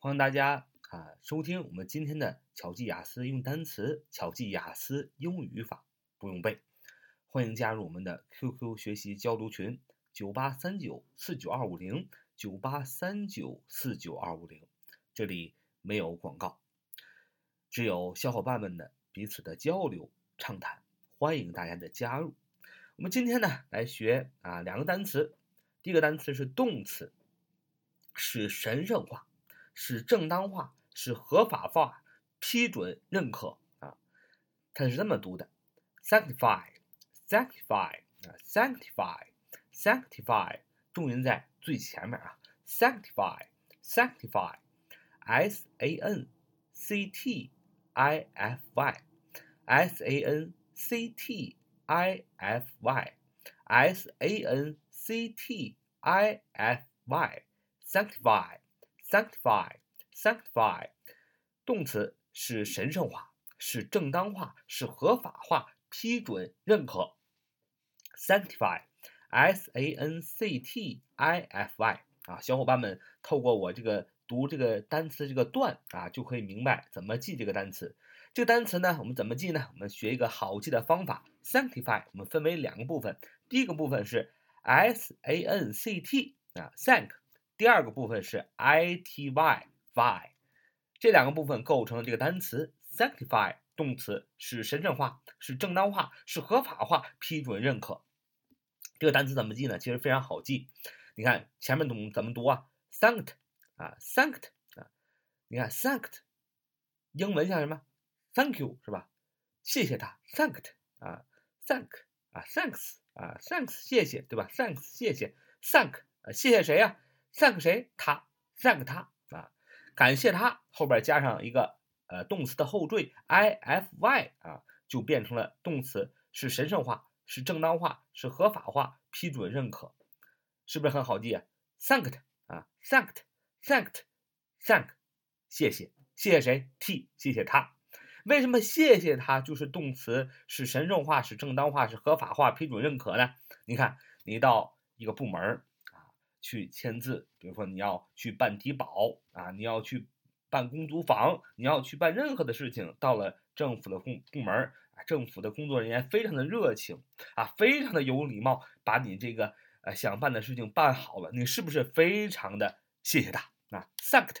欢迎大家啊收听我们今天的巧记雅思用单词、巧记雅思英语语法不用背。欢迎加入我们的 QQ 学习交流群：九八三九四九二五零九八三九四九二五零。这里没有广告，只有小伙伴们的彼此的交流畅谈。欢迎大家的加入。我们今天呢来学啊两个单词，第一个单词是动词，是神圣化。是正当化，是合法化，批准认可啊，它是这么读的：sanctify，sanctify 啊，sanctify，sanctify，重音在最前面啊，sanctify，sanctify，s a n c t i f y，s a n c t i f y，s a n c t i f y，sanctify。Sanctify, sanctify，动词是神圣化，是正当化，是合法化，批准认可。sanctify，s a n c t i f y，啊，小伙伴们透过我这个读这个单词这个段啊，就可以明白怎么记这个单词。这个单词呢，我们怎么记呢？我们学一个好记的方法。sanctify，我们分为两个部分，第一个部分是 s a n c t 啊，thank。第二个部分是 i t y y，这两个部分构成了这个单词 sanctify，动词是神圣化，是正当化，是合法化，批准认可。这个单词怎么记呢？其实非常好记。你看前面怎么怎么读啊？sanct 啊，sanct 啊，你看 sanct，英文像什么？thank you 是吧？谢谢他，sanct 啊，thank 啊，thanks 啊，thanks 谢谢对吧？thanks 谢谢，thank 啊，谢谢谁呀？thank 谁？他 thank 他啊，感谢他。后边加上一个呃动词的后缀 i f y 啊，就变成了动词，是神圣化，是正当化，是合法化，批准认可，是不是很好记啊？thanked 啊，thanked，thanked，thank，谢谢，谢谢谁？t，谢谢他。为什么谢谢他就是动词，是神圣化，是正当化，是合法化，批准认可呢？你看，你到一个部门去签字，比如说你要去办低保啊，你要去办公租房，你要去办任何的事情，到了政府的部部门啊，政府的工作人员非常的热情啊，非常的有礼貌，把你这个呃想办的事情办好了，你是不是非常的谢谢他啊？thanked，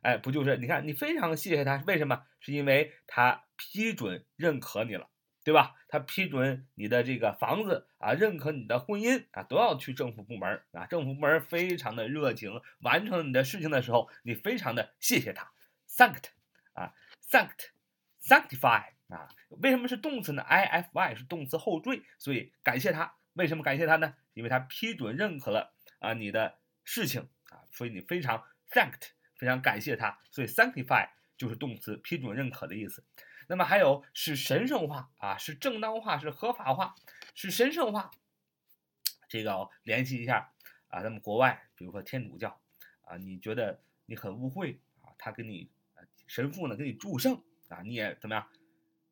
哎，不就是你看你非常谢谢他，为什么？是因为他批准认可你了。对吧？他批准你的这个房子啊，认可你的婚姻啊，都要去政府部门啊。政府部门非常的热情，完成你的事情的时候，你非常的谢谢他，thanked 啊，thanked，sanctify 啊。为什么是动词呢？i f y 是动词后缀，所以感谢他。为什么感谢他呢？因为他批准认可了啊你的事情啊，所以你非常 thanked，非常感谢他。所以 sanctify 就是动词批准认可的意思。那么还有是神圣化啊，是正当化，是合法化，是神圣化。这个联系一下啊，咱们国外，比如说天主教啊，你觉得你很污秽啊，他给你神父呢给你祝圣啊，你也怎么样？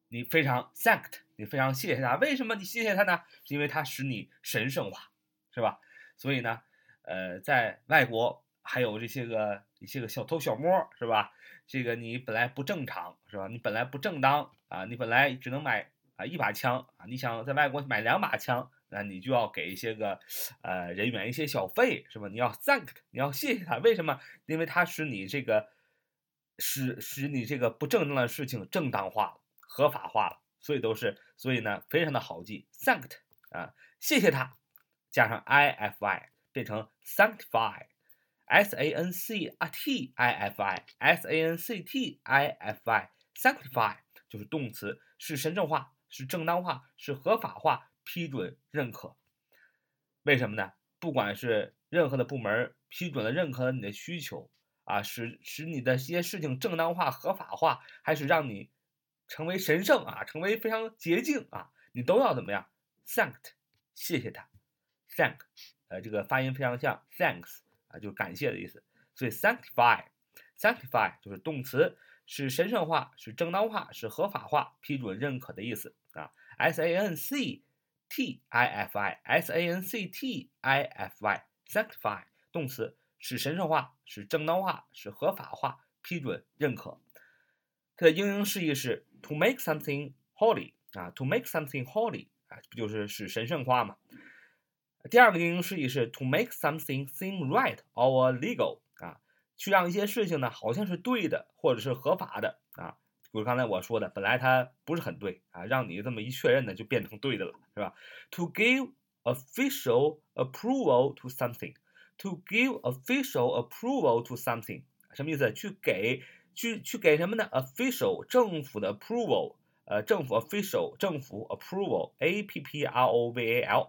你非常 thanked，你非常谢谢他。为什么你谢谢他呢？是因为他使你神圣化，是吧？所以呢，呃，在外国还有这些个一些个小偷小摸，是吧？这个你本来不正常是吧？你本来不正当啊！你本来只能买啊一把枪啊！你想在外国买两把枪，那你就要给一些个呃人员一些小费是吧？你要 thank，你要谢谢他，为什么？因为他使你这个使使你这个不正当的事情正当化了、合法化了，所以都是所以呢，非常的好记，thank 啊，谢谢他，加上 i f i 变成 sanctify。S a n c t i f i s a n c t i f i sanctify 就是动词，是神圣化，是正当化，是合法化，批准认可。为什么呢？不管是任何的部门批准了认可了你的需求啊，使使你的一些事情正当化、合法化，还是让你成为神圣啊，成为非常洁净啊，你都要怎么样？thanked，谢谢他，thank，呃，这个发音非常像 thanks。啊，就是感谢的意思，所以 sanctify，sanctify 就是动词，是神圣化，是正当化，是合法化，批准认可的意思啊。s a n c t i f i，s a n c t i f y，sanctify 动词使神圣化、使正当化、使合法化、批准、认可。它的英英释义是 to make something holy 啊，to make something holy 啊，不就是使神圣化吗？第二个英英释义是 to make something seem right or legal 啊，去让一些事情呢好像是对的或者是合法的啊。比如刚才我说的，本来它不是很对啊，让你这么一确认呢，就变成对的了，是吧？To give official approval to something. To give official approval to something 什么意思？去给去去给什么呢？official 政府的 approval，呃，政府 official 政府 approval，a p p r o v a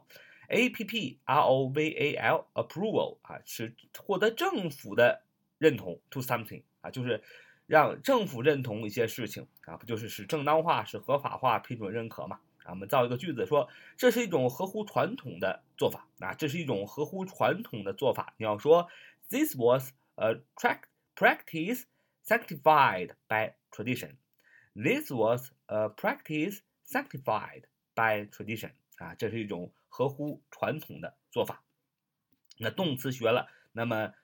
A P P R O V A L approval 啊，是获得政府的认同 to something 啊，就是让政府认同一些事情啊，不就是使正当化、使合法化、批准认可嘛？啊，我们造一个句子说，这是一种合乎传统的做法啊，这是一种合乎传统的做法。你要说，This was a track practice sanctified by tradition. This was a practice sanctified by tradition. 啊，这是一种合乎传统的做法。那动词学了，那么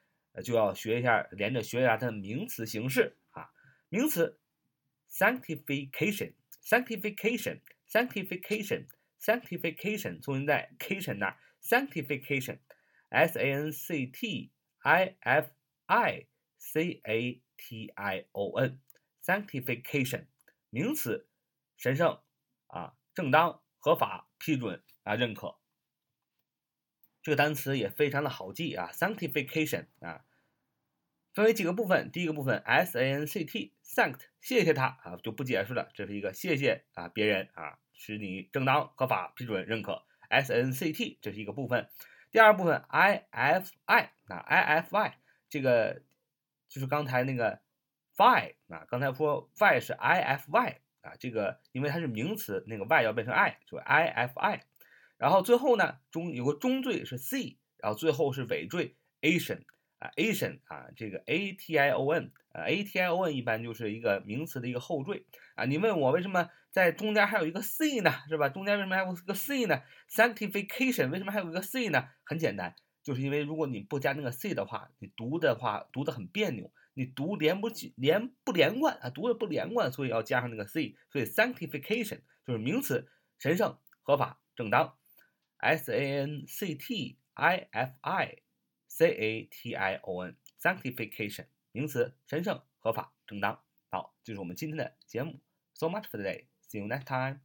就要学一下，连着学一下它的名词形式啊。名词，sanctification，sanctification。sanctification sanctification 重音在 cation 那，sanctification s a n c t i f i c a t i o n sanctification 名词，神圣啊，正当、合法、批准啊、认可。这个单词也非常的好记啊，sanctification 啊。分为几个部分，第一个部分 s a n c t sanct 谢谢他啊，就不解释了，这是一个谢谢啊别人啊，使你正当合法批准认可 s n c t 这是一个部分。第二部分 i f i 啊 i f i 这个就是刚才那个 fi 啊，刚才说 fi 是 i f y 啊，这个因为它是名词，那个 y 要变成 i，就 i f i。然后最后呢中有个中缀是 c，然后最后是尾缀 asian。啊，Asian 啊，这个 A T I O N 啊，A T I O N 一般就是一个名词的一个后缀啊。你问我为什么在中间还有一个 C 呢？是吧？中间为什么还有个 C 呢？Sanctification 为什么还有一个 C 呢？很简单，就是因为如果你不加那个 C 的话，你读的话读得很别扭，你读连不起，连不连贯啊，读的不连贯，所以要加上那个 C。所以 Sanctification 就是名词，神圣、合法、正当。S A N C T I F I。Sanctification 名词，神圣、合法、正当。好，这是我们今天的节目。So much for today. See you next time.